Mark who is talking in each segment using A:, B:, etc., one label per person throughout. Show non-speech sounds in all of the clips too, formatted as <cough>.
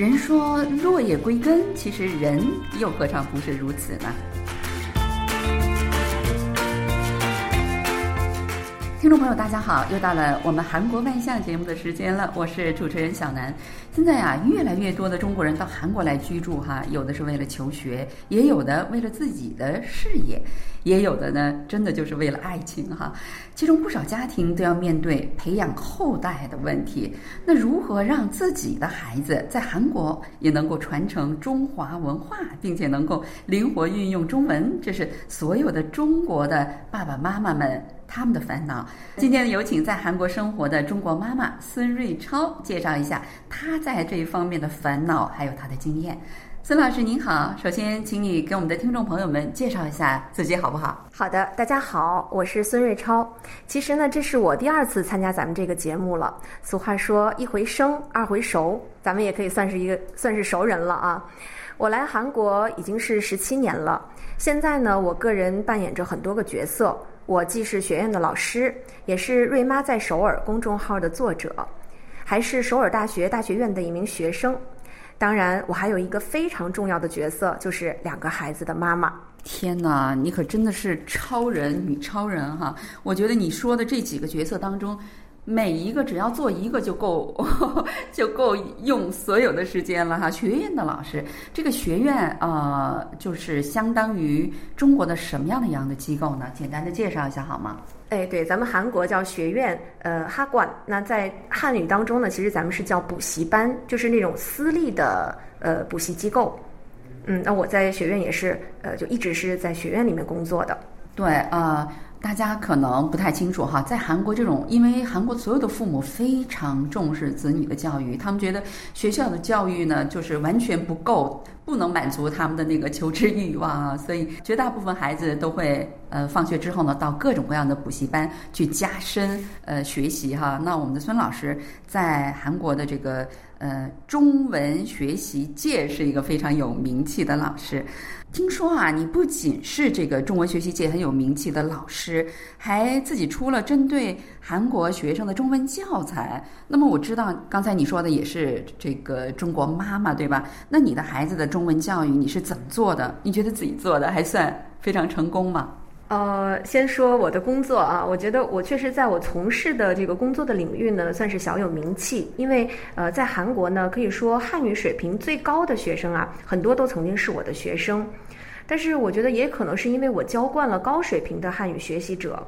A: 人说落叶归根，其实人又何尝不是如此呢？听众朋友，大家好，又到了我们韩国万象节目的时间了，我是主持人小南。现在呀，越来越多的中国人到韩国来居住，哈，有的是为了求学，也有的为了自己的事业，也有的呢，真的就是为了爱情，哈。其中不少家庭都要面对培养后代的问题。那如何让自己的孩子在韩国也能够传承中华文化，并且能够灵活运用中文？这是所有的中国的爸爸妈妈们。他们的烦恼。今天有请在韩国生活的中国妈妈孙瑞超介绍一下她在这一方面的烦恼，还有她的经验。孙老师您好，首先请你给我们的听众朋友们介绍一下自己好不好？
B: 好的，大家好，我是孙瑞超。其实呢，这是我第二次参加咱们这个节目了。俗话说一回生，二回熟，咱们也可以算是一个算是熟人了啊。我来韩国已经是十七年了，现在呢，我个人扮演着很多个角色。我既是学院的老师，也是瑞妈在首尔公众号的作者，还是首尔大学大学院的一名学生。当然，我还有一个非常重要的角色，就是两个孩子的妈妈。
A: 天哪，你可真的是超人女超人哈！我觉得你说的这几个角色当中。每一个只要做一个就够，<laughs> 就够用所有的时间了哈。学院的老师，这个学院呃，就是相当于中国的什么样的一样的机构呢？简单的介绍一下好吗？
B: 哎，对，咱们韩国叫学院，呃，哈冠。那在汉语当中呢，其实咱们是叫补习班，就是那种私立的呃补习机构。嗯，那我在学院也是，呃，就一直是在学院里面工作的。
A: 对啊。大家可能不太清楚哈，在韩国这种，因为韩国所有的父母非常重视子女的教育，他们觉得学校的教育呢，就是完全不够，不能满足他们的那个求知欲望啊，所以绝大部分孩子都会呃放学之后呢，到各种各样的补习班去加深呃学习哈。那我们的孙老师在韩国的这个呃中文学习界是一个非常有名气的老师。听说啊，你不仅是这个中文学习界很有名气的老师，还自己出了针对韩国学生的中文教材。那么我知道，刚才你说的也是这个中国妈妈对吧？那你的孩子的中文教育你是怎么做的？你觉得自己做的还算非常成功吗？
B: 呃，先说我的工作啊，我觉得我确实在我从事的这个工作的领域呢，算是小有名气。因为呃，在韩国呢，可以说汉语水平最高的学生啊，很多都曾经是我的学生。但是我觉得也可能是因为我教惯了高水平的汉语学习者，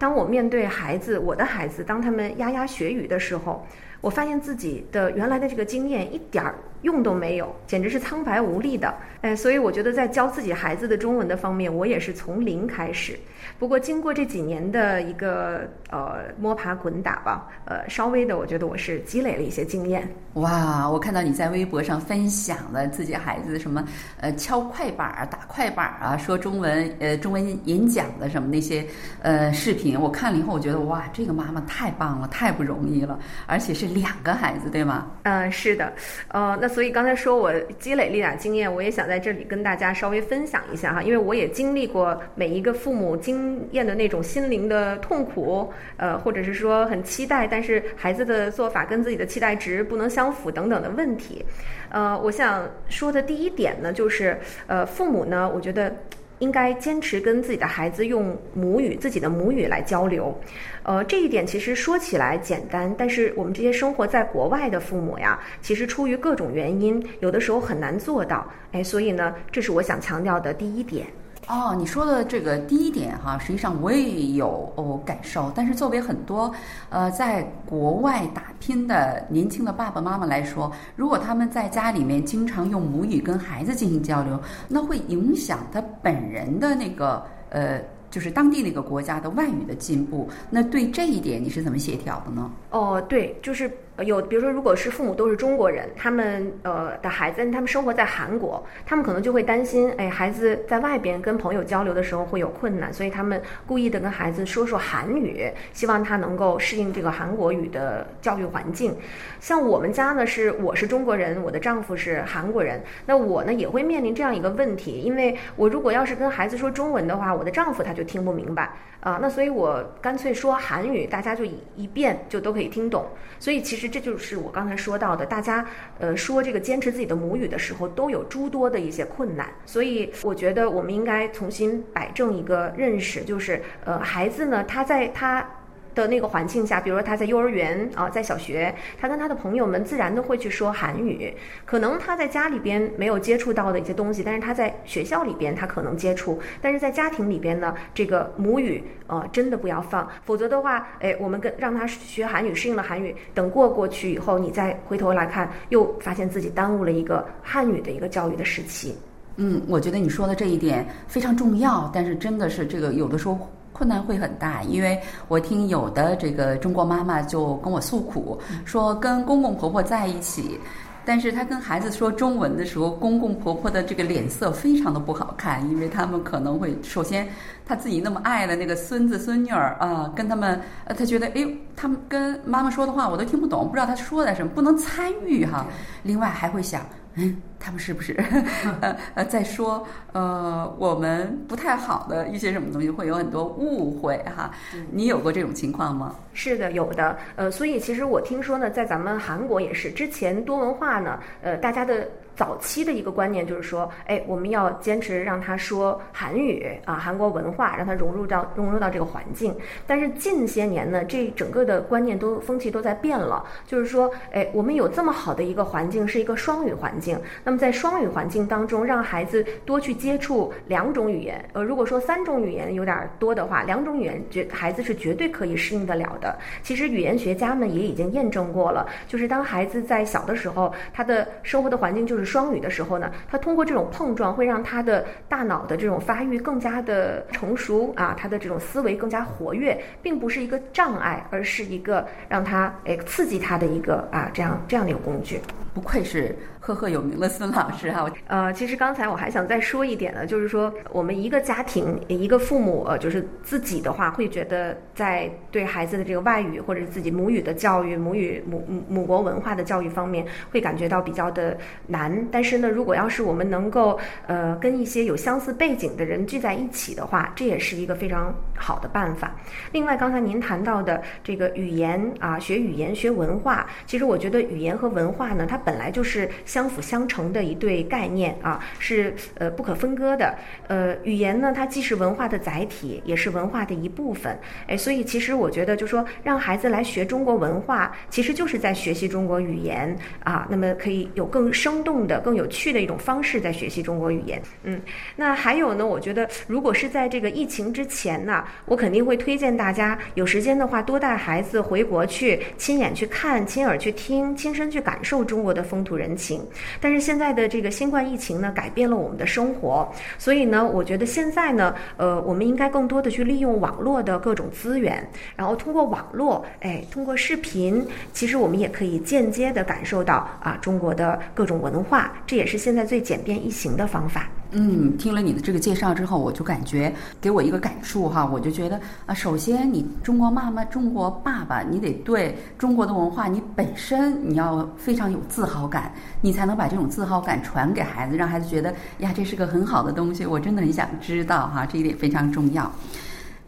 B: 当我面对孩子，我的孩子，当他们牙牙学语的时候，我发现自己的原来的这个经验一点儿。用都没有，简直是苍白无力的。哎，所以我觉得在教自己孩子的中文的方面，我也是从零开始。不过经过这几年的一个呃摸爬滚打吧，呃，稍微的我觉得我是积累了一些经验。
A: 哇，我看到你在微博上分享了自己孩子什么呃敲快板儿、打快板儿啊，说中文呃中文演讲的什么那些呃视频，我看了以后，我觉得哇，这个妈妈太棒了，太不容易了，而且是两个孩子，对吗？
B: 嗯，是的，呃，那。所以刚才说我积累了一点经验，我也想在这里跟大家稍微分享一下哈，因为我也经历过每一个父母经验的那种心灵的痛苦，呃，或者是说很期待，但是孩子的做法跟自己的期待值不能相符等等的问题，呃，我想说的第一点呢，就是呃，父母呢，我觉得。应该坚持跟自己的孩子用母语，自己的母语来交流。呃，这一点其实说起来简单，但是我们这些生活在国外的父母呀，其实出于各种原因，有的时候很难做到。哎，所以呢，这是我想强调的第一点。
A: 哦，你说的这个第一点哈，实际上我也有哦感受。但是作为很多呃在国外打拼的年轻的爸爸妈妈来说，如果他们在家里面经常用母语跟孩子进行交流，那会影响他本人的那个呃。就是当地那个国家的外语的进步，那对这一点你是怎么协调的呢？
B: 哦，对，就是有，比如说，如果是父母都是中国人，他们呃的孩子，他们生活在韩国，他们可能就会担心，哎，孩子在外边跟朋友交流的时候会有困难，所以他们故意的跟孩子说说韩语，希望他能够适应这个韩国语的教育环境。像我们家呢，是我是中国人，我的丈夫是韩国人，那我呢也会面临这样一个问题，因为我如果要是跟孩子说中文的话，我的丈夫他就。听不明白。啊，那所以我干脆说韩语，大家就一一遍就都可以听懂。所以其实这就是我刚才说到的，大家呃说这个坚持自己的母语的时候，都有诸多的一些困难。所以我觉得我们应该重新摆正一个认识，就是呃孩子呢，他在他。的那个环境下，比如说他在幼儿园啊，在小学，他跟他的朋友们自然的会去说韩语。可能他在家里边没有接触到的一些东西，但是他在学校里边他可能接触。但是在家庭里边呢，这个母语呃真的不要放，否则的话，哎，我们跟让他学韩语，适应了韩语，等过过去以后，你再回头来看，又发现自己耽误了一个汉语的一个教育的时期。
A: 嗯，我觉得你说的这一点非常重要，但是真的是这个有的时候。困难会很大，因为我听有的这个中国妈妈就跟我诉苦，说跟公公婆婆在一起，但是她跟孩子说中文的时候，公公婆婆的这个脸色非常的不好看，因为他们可能会首先他自己那么爱的那个孙子孙女儿啊，跟他们，呃，他觉得哎，他们跟妈妈说的话我都听不懂，不知道他说的什么，不能参与哈。另外还会想。嗯，他们是不是 <laughs> 呃呃在说呃我们不太好的一些什么东西，会有很多误会哈？你有过这种情况吗？
B: 是的，有的。呃，所以其实我听说呢，在咱们韩国也是，之前多文化呢，呃，大家的。早期的一个观念就是说，哎，我们要坚持让他说韩语啊，韩国文化，让他融入到融入到这个环境。但是近些年呢，这整个的观念都风气都在变了，就是说，哎，我们有这么好的一个环境，是一个双语环境。那么在双语环境当中，让孩子多去接触两种语言。呃，如果说三种语言有点多的话，两种语言绝孩子是绝对可以适应得了的。其实语言学家们也已经验证过了，就是当孩子在小的时候，他的生活的环境就是。双语的时候呢，他通过这种碰撞，会让他的大脑的这种发育更加的成熟啊，他的这种思维更加活跃，并不是一个障碍，而是一个让他诶刺激他的一个啊这样这样的一个工具。
A: 不愧是赫赫有名的孙老师哈。
B: 呃，其实刚才我还想再说一点呢，就是说我们一个家庭一个父母，呃，就是自己的话，会觉得在对孩子的这个外语或者自己母语的教育、母语母母国文化的教育方面，会感觉到比较的难。但是呢，如果要是我们能够呃跟一些有相似背景的人聚在一起的话，这也是一个非常好的办法。另外，刚才您谈到的这个语言啊，学语言学文化，其实我觉得语言和文化呢，它本来就是相相辅相成的一对概念啊，是呃不可分割的。呃，语言呢，它既是文化的载体，也是文化的一部分。哎，所以其实我觉得，就说让孩子来学中国文化，其实就是在学习中国语言啊。那么可以有更生动。的更有趣的一种方式在学习中国语言，嗯，那还有呢？我觉得如果是在这个疫情之前呢，我肯定会推荐大家有时间的话多带孩子回国去亲眼去看、亲耳去听、亲身去感受中国的风土人情。但是现在的这个新冠疫情呢，改变了我们的生活，所以呢，我觉得现在呢，呃，我们应该更多的去利用网络的各种资源，然后通过网络，哎，通过视频，其实我们也可以间接的感受到啊中国的各种文化。这也是现在最简便易行的方法。
A: 嗯，听了你的这个介绍之后，我就感觉给我一个感触哈，我就觉得啊，首先你中国妈妈、中国爸爸，你得对中国的文化，你本身你要非常有自豪感，你才能把这种自豪感传给孩子，让孩子觉得呀，这是个很好的东西，我真的很想知道哈，这一点非常重要。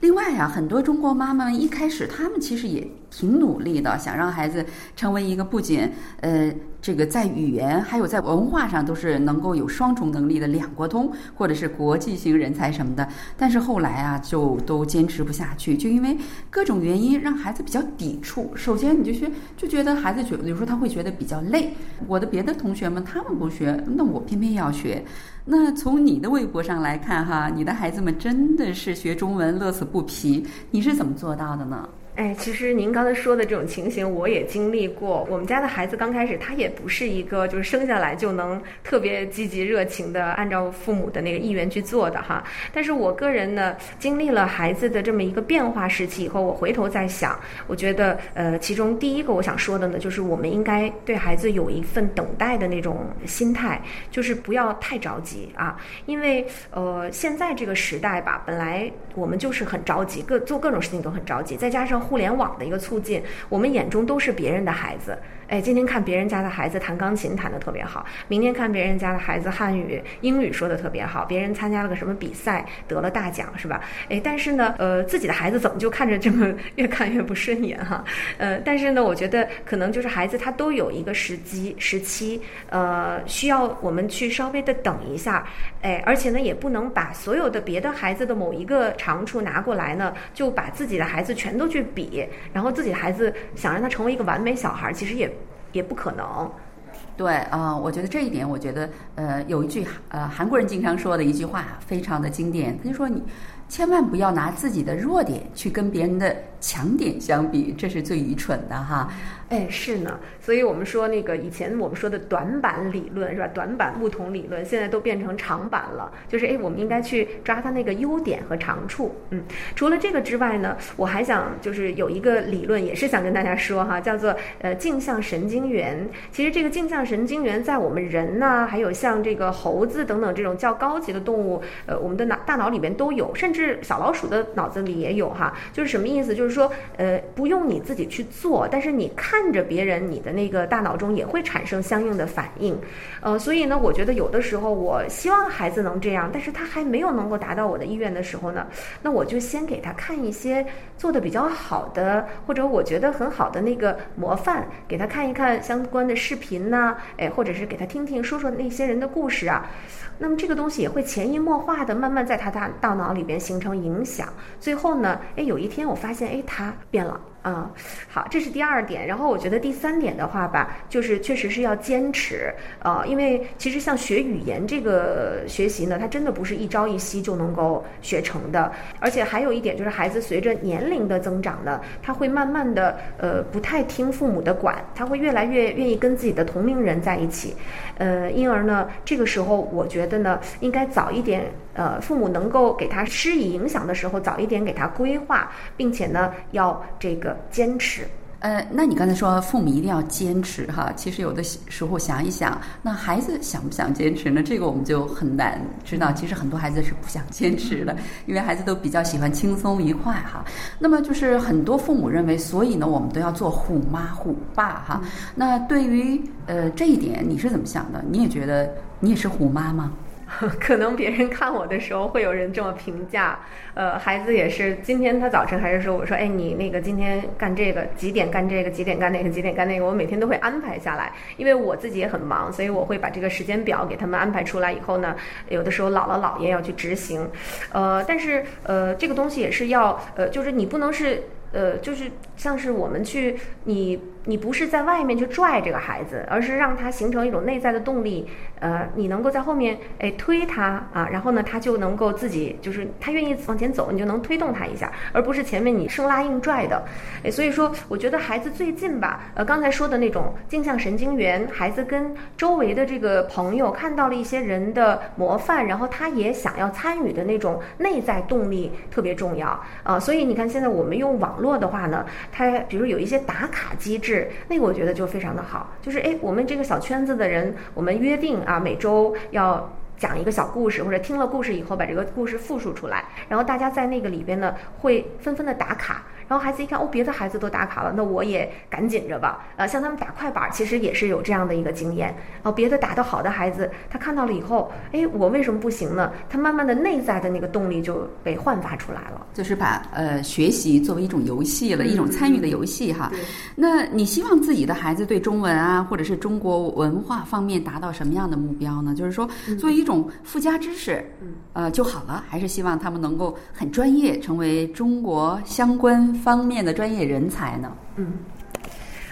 A: 另外呀，很多中国妈妈们一开始，他们其实也挺努力的，想让孩子成为一个不仅呃这个在语言还有在文化上都是能够有双重能力的两国通，或者是国际型人才什么的。但是后来啊，就都坚持不下去，就因为各种原因让孩子比较抵触。首先，你就学就觉得孩子觉有时候他会觉得比较累。我的别的同学们他们不学，那我偏偏要学。那从你的微博上来看，哈，你的孩子们真的是学中文乐此不疲，你是怎么做到的呢？
B: 哎，其实您刚才说的这种情形，我也经历过。我们家的孩子刚开始，他也不是一个就是生下来就能特别积极热情的按照父母的那个意愿去做的哈。但是我个人呢，经历了孩子的这么一个变化时期以后，我回头再想，我觉得呃，其中第一个我想说的呢，就是我们应该对孩子有一份等待的那种心态，就是不要太着急啊，因为呃，现在这个时代吧，本来我们就是很着急，各做各种事情都很着急，再加上。互联网的一个促进，我们眼中都是别人的孩子。哎，今天看别人家的孩子弹钢琴弹得特别好，明天看别人家的孩子汉语、英语说的特别好，别人参加了个什么比赛得了大奖，是吧？哎，但是呢，呃，自己的孩子怎么就看着这么越看越不顺眼哈？<laughs> 呃，但是呢，我觉得可能就是孩子他都有一个时机时期，呃，需要我们去稍微的等一下，哎，而且呢，也不能把所有的别的孩子的某一个长处拿过来呢，就把自己的孩子全都去比，然后自己的孩子想让他成为一个完美小孩，其实也。也不可能，
A: 对啊，我觉得这一点，我觉得呃，有一句呃韩国人经常说的一句话，非常的经典，他就说你千万不要拿自己的弱点去跟别人的强点相比，这是最愚蠢的哈。
B: 哎，是呢，所以我们说那个以前我们说的短板理论是吧？短板不同理论现在都变成长板了，就是哎，我们应该去抓它那个优点和长处。嗯，除了这个之外呢，我还想就是有一个理论也是想跟大家说哈，叫做呃镜像神经元。其实这个镜像神经元在我们人呢，还有像这个猴子等等这种较高级的动物，呃，我们的脑大脑里边都有，甚至是小老鼠的脑子里也有哈。就是什么意思？就是说呃，不用你自己去做，但是你看。着别人，你的那个大脑中也会产生相应的反应，呃，所以呢，我觉得有的时候我希望孩子能这样，但是他还没有能够达到我的意愿的时候呢，那我就先给他看一些做的比较好的，或者我觉得很好的那个模范，给他看一看相关的视频呐，哎，或者是给他听听说说那些人的故事啊，那么这个东西也会潜移默化的慢慢在他大大脑里边形成影响，最后呢，哎，有一天我发现，哎，他变了。啊，好，这是第二点。然后我觉得第三点的话吧，就是确实是要坚持啊，因为其实像学语言这个学习呢，它真的不是一朝一夕就能够学成的。而且还有一点就是，孩子随着年龄的增长呢，他会慢慢的呃不太听父母的管，他会越来越愿意跟自己的同龄人在一起。呃，因而呢，这个时候我觉得呢，应该早一点。呃，父母能够给他施以影响的时候，早一点给他规划，并且呢，要这个坚持。
A: 呃，那你刚才说父母一定要坚持哈，其实有的时候想一想，那孩子想不想坚持呢？这个我们就很难知道。其实很多孩子是不想坚持的，<laughs> 因为孩子都比较喜欢轻松愉快哈。那么就是很多父母认为，所以呢，我们都要做虎妈虎爸哈。那对于呃这一点，你是怎么想的？你也觉得你也是虎妈吗？<laughs>
B: 可能别人看我的时候会有人这么评价，呃，孩子也是，今天他早晨还是说，我说，哎，你那个今天干这个，几点干这个，几点干那个，几点干那个，我每天都会安排下来，因为我自己也很忙，所以我会把这个时间表给他们安排出来以后呢，有的时候姥姥姥爷要去执行，呃，但是呃，这个东西也是要，呃，就是你不能是，呃，就是像是我们去你。你不是在外面去拽这个孩子，而是让他形成一种内在的动力。呃，你能够在后面哎推他啊，然后呢，他就能够自己就是他愿意往前走，你就能推动他一下，而不是前面你生拉硬拽的。哎，所以说我觉得孩子最近吧，呃，刚才说的那种镜像神经元，孩子跟周围的这个朋友看到了一些人的模范，然后他也想要参与的那种内在动力特别重要啊。所以你看现在我们用网络的话呢，它比如有一些打卡机制。是那个，我觉得就非常的好。就是哎，我们这个小圈子的人，我们约定啊，每周要讲一个小故事，或者听了故事以后把这个故事复述出来，然后大家在那个里边呢，会纷纷的打卡。然后孩子一看，哦，别的孩子都打卡了，那我也赶紧着吧。呃，像他们打快板，其实也是有这样的一个经验。哦，别的打得好的孩子，他看到了以后，哎，我为什么不行呢？他慢慢的内在的那个动力就被焕发出来了。
A: 就是把呃学习作为一种游戏了，一种参与的游戏哈。那你希望自己的孩子对中文啊，或者是中国文化方面达到什么样的目标呢？就是说，作为一种附加知识，呃就好了，还是希望他们能够很专业，成为中国相关。方面的专业人才呢？
B: 嗯。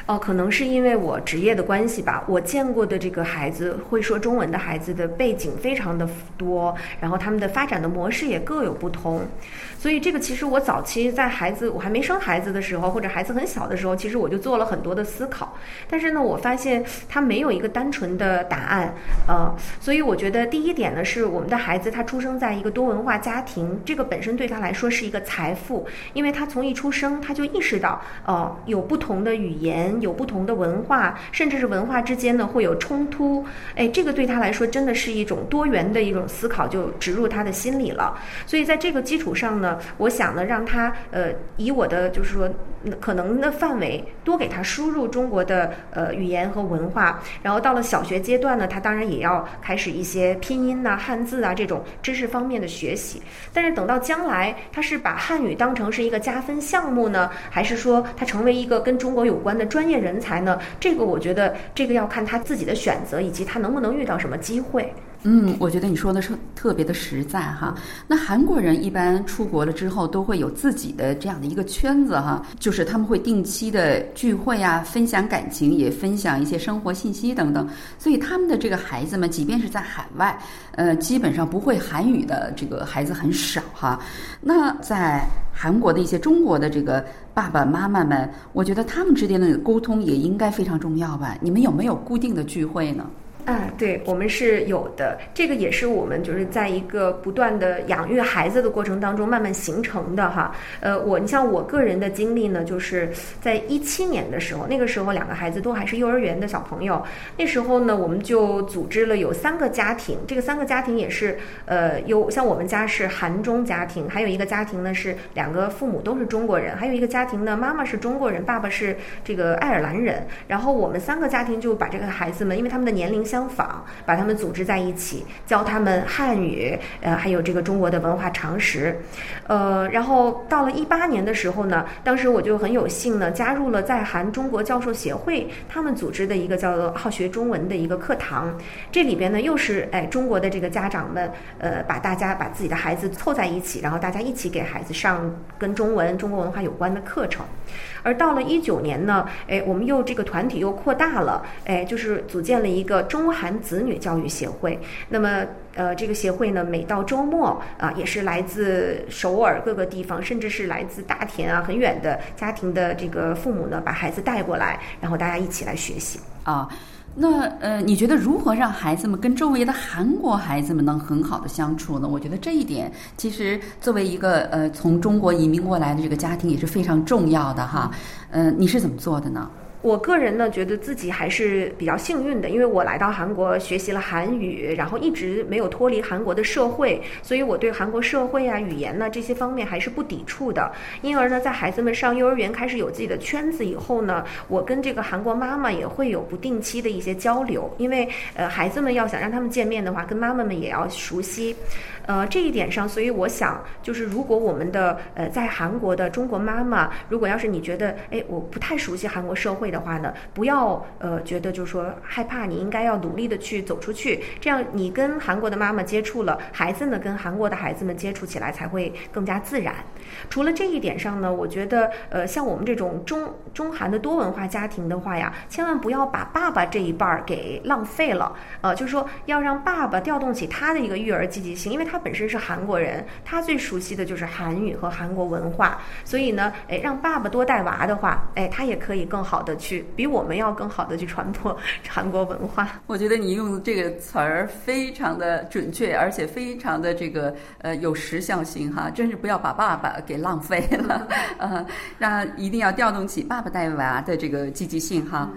B: 哦，可能是因为我职业的关系吧。我见过的这个孩子会说中文的孩子的背景非常的多，然后他们的发展的模式也各有不同。所以这个其实我早期在孩子我还没生孩子的时候，或者孩子很小的时候，其实我就做了很多的思考。但是呢，我发现他没有一个单纯的答案。呃，所以我觉得第一点呢，是我们的孩子他出生在一个多文化家庭，这个本身对他来说是一个财富，因为他从一出生他就意识到，呃，有不同的语言。有不同的文化，甚至是文化之间呢会有冲突。哎，这个对他来说真的是一种多元的一种思考，就植入他的心里了。所以在这个基础上呢，我想呢，让他呃以我的就是说可能的范围多给他输入中国的呃语言和文化。然后到了小学阶段呢，他当然也要开始一些拼音呐、汉字啊这种知识方面的学习。但是等到将来，他是把汉语当成是一个加分项目呢，还是说他成为一个跟中国有关的专业人才呢？这个我觉得这个要看他自己的选择，以及他能不能遇到什么机会。
A: 嗯，我觉得你说的是特别的实在哈。那韩国人一般出国了之后都会有自己的这样的一个圈子哈，就是他们会定期的聚会啊，分享感情，也分享一些生活信息等等。所以他们的这个孩子们，即便是在海外，呃，基本上不会韩语的这个孩子很少哈。那在韩国的一些中国的这个爸爸妈妈们，我觉得他们之间的沟通也应该非常重要吧？你们有没有固定的聚会呢？
B: 啊，对我们是有的，这个也是我们就是在一个不断的养育孩子的过程当中慢慢形成的哈。呃，我你像我个人的经历呢，就是在一七年的时候，那个时候两个孩子都还是幼儿园的小朋友，那时候呢，我们就组织了有三个家庭，这个三个家庭也是呃有像我们家是韩中家庭，还有一个家庭呢是两个父母都是中国人，还有一个家庭呢妈妈是中国人，爸爸是这个爱尔兰人，然后我们三个家庭就把这个孩子们，因为他们的年龄。相仿，把他们组织在一起，教他们汉语，呃，还有这个中国的文化常识，呃，然后到了一八年的时候呢，当时我就很有幸呢，加入了在韩中国教授协会他们组织的一个叫做“好学中文”的一个课堂，这里边呢又是哎中国的这个家长们，呃，把大家把自己的孩子凑在一起，然后大家一起给孩子上跟中文、中国文化有关的课程。而到了一九年呢，哎，我们又这个团体又扩大了，哎，就是组建了一个中中韩子女教育协会。那么，呃，这个协会呢，每到周末啊，也是来自首尔各个地方，甚至是来自大田啊很远的家庭的这个父母呢，把孩子带过来，然后大家一起来学习
A: 啊。那呃，你觉得如何让孩子们跟周围的韩国孩子们能很好的相处呢？我觉得这一点其实作为一个呃从中国移民过来的这个家庭也是非常重要的哈。嗯，你是怎么做的呢？
B: 我个人呢，觉得自己还是比较幸运的，因为我来到韩国学习了韩语，然后一直没有脱离韩国的社会，所以我对韩国社会啊、语言呢这些方面还是不抵触的。因而呢，在孩子们上幼儿园开始有自己的圈子以后呢，我跟这个韩国妈妈也会有不定期的一些交流，因为呃，孩子们要想让他们见面的话，跟妈妈们也要熟悉。呃，这一点上，所以我想，就是如果我们的呃在韩国的中国妈妈，如果要是你觉得，哎，我不太熟悉韩国社会的话呢，不要呃觉得就是说害怕，你应该要努力的去走出去，这样你跟韩国的妈妈接触了，孩子呢跟韩国的孩子们接触起来才会更加自然。除了这一点上呢，我觉得呃像我们这种中中韩的多文化家庭的话呀，千万不要把爸爸这一半儿给浪费了，呃，就是说要让爸爸调动起他的一个育儿积极性，因为他。本身是韩国人，他最熟悉的就是韩语和韩国文化，所以呢，哎，让爸爸多带娃的话，哎，他也可以更好的去，比我们要更好的去传播韩国文化。
A: 我觉得你用这个词儿非常的准确，而且非常的这个呃有时效性哈，真是不要把爸爸给浪费了，<laughs> 呃，让一定要调动起爸爸带娃的这个积极性哈。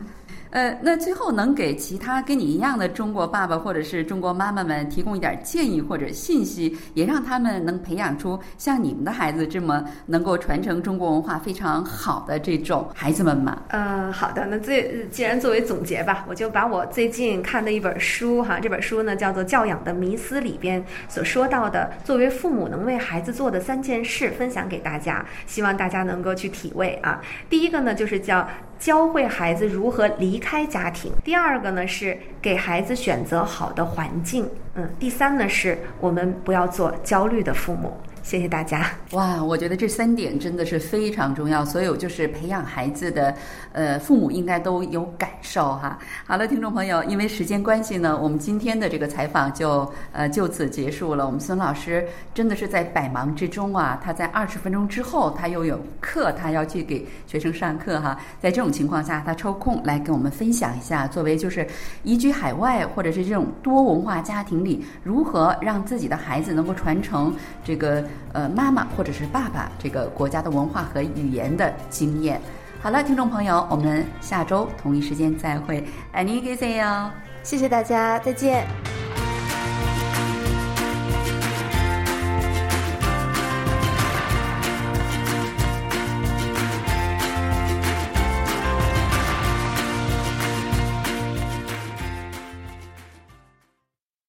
A: 呃，那最后能给其他跟你一样的中国爸爸或者是中国妈妈们提供一点建议或者信息，也让他们能培养出像你们的孩子这么能够传承中国文化非常好的这种孩子们吗？
B: 嗯，好的。那最既然作为总结吧，我就把我最近看的一本书哈，这本书呢叫做《教养的迷思》里边所说到的，作为父母能为孩子做的三件事分享给大家，希望大家能够去体味啊。第一个呢就是叫。教会孩子如何离开家庭。第二个呢是给孩子选择好的环境。嗯，第三呢是我们不要做焦虑的父母。谢谢大家。
A: 哇，我觉得这三点真的是非常重要，所有就是培养孩子的，呃，父母应该都有感受哈。好了，听众朋友，因为时间关系呢，我们今天的这个采访就呃就此结束了。我们孙老师真的是在百忙之中啊，他在二十分钟之后他又有课，他要去给学生上课哈。在这种情况下，他抽空来跟我们分享一下，作为就是移居海外或者是这种多文化家庭里，如何让自己的孩子能够传承这个。呃，妈妈或者是爸爸，这个国家的文化和语言的经验。好了，听众朋友，我们下周同一时间再会，爱你，给谁哟？
B: 谢谢大家，再见。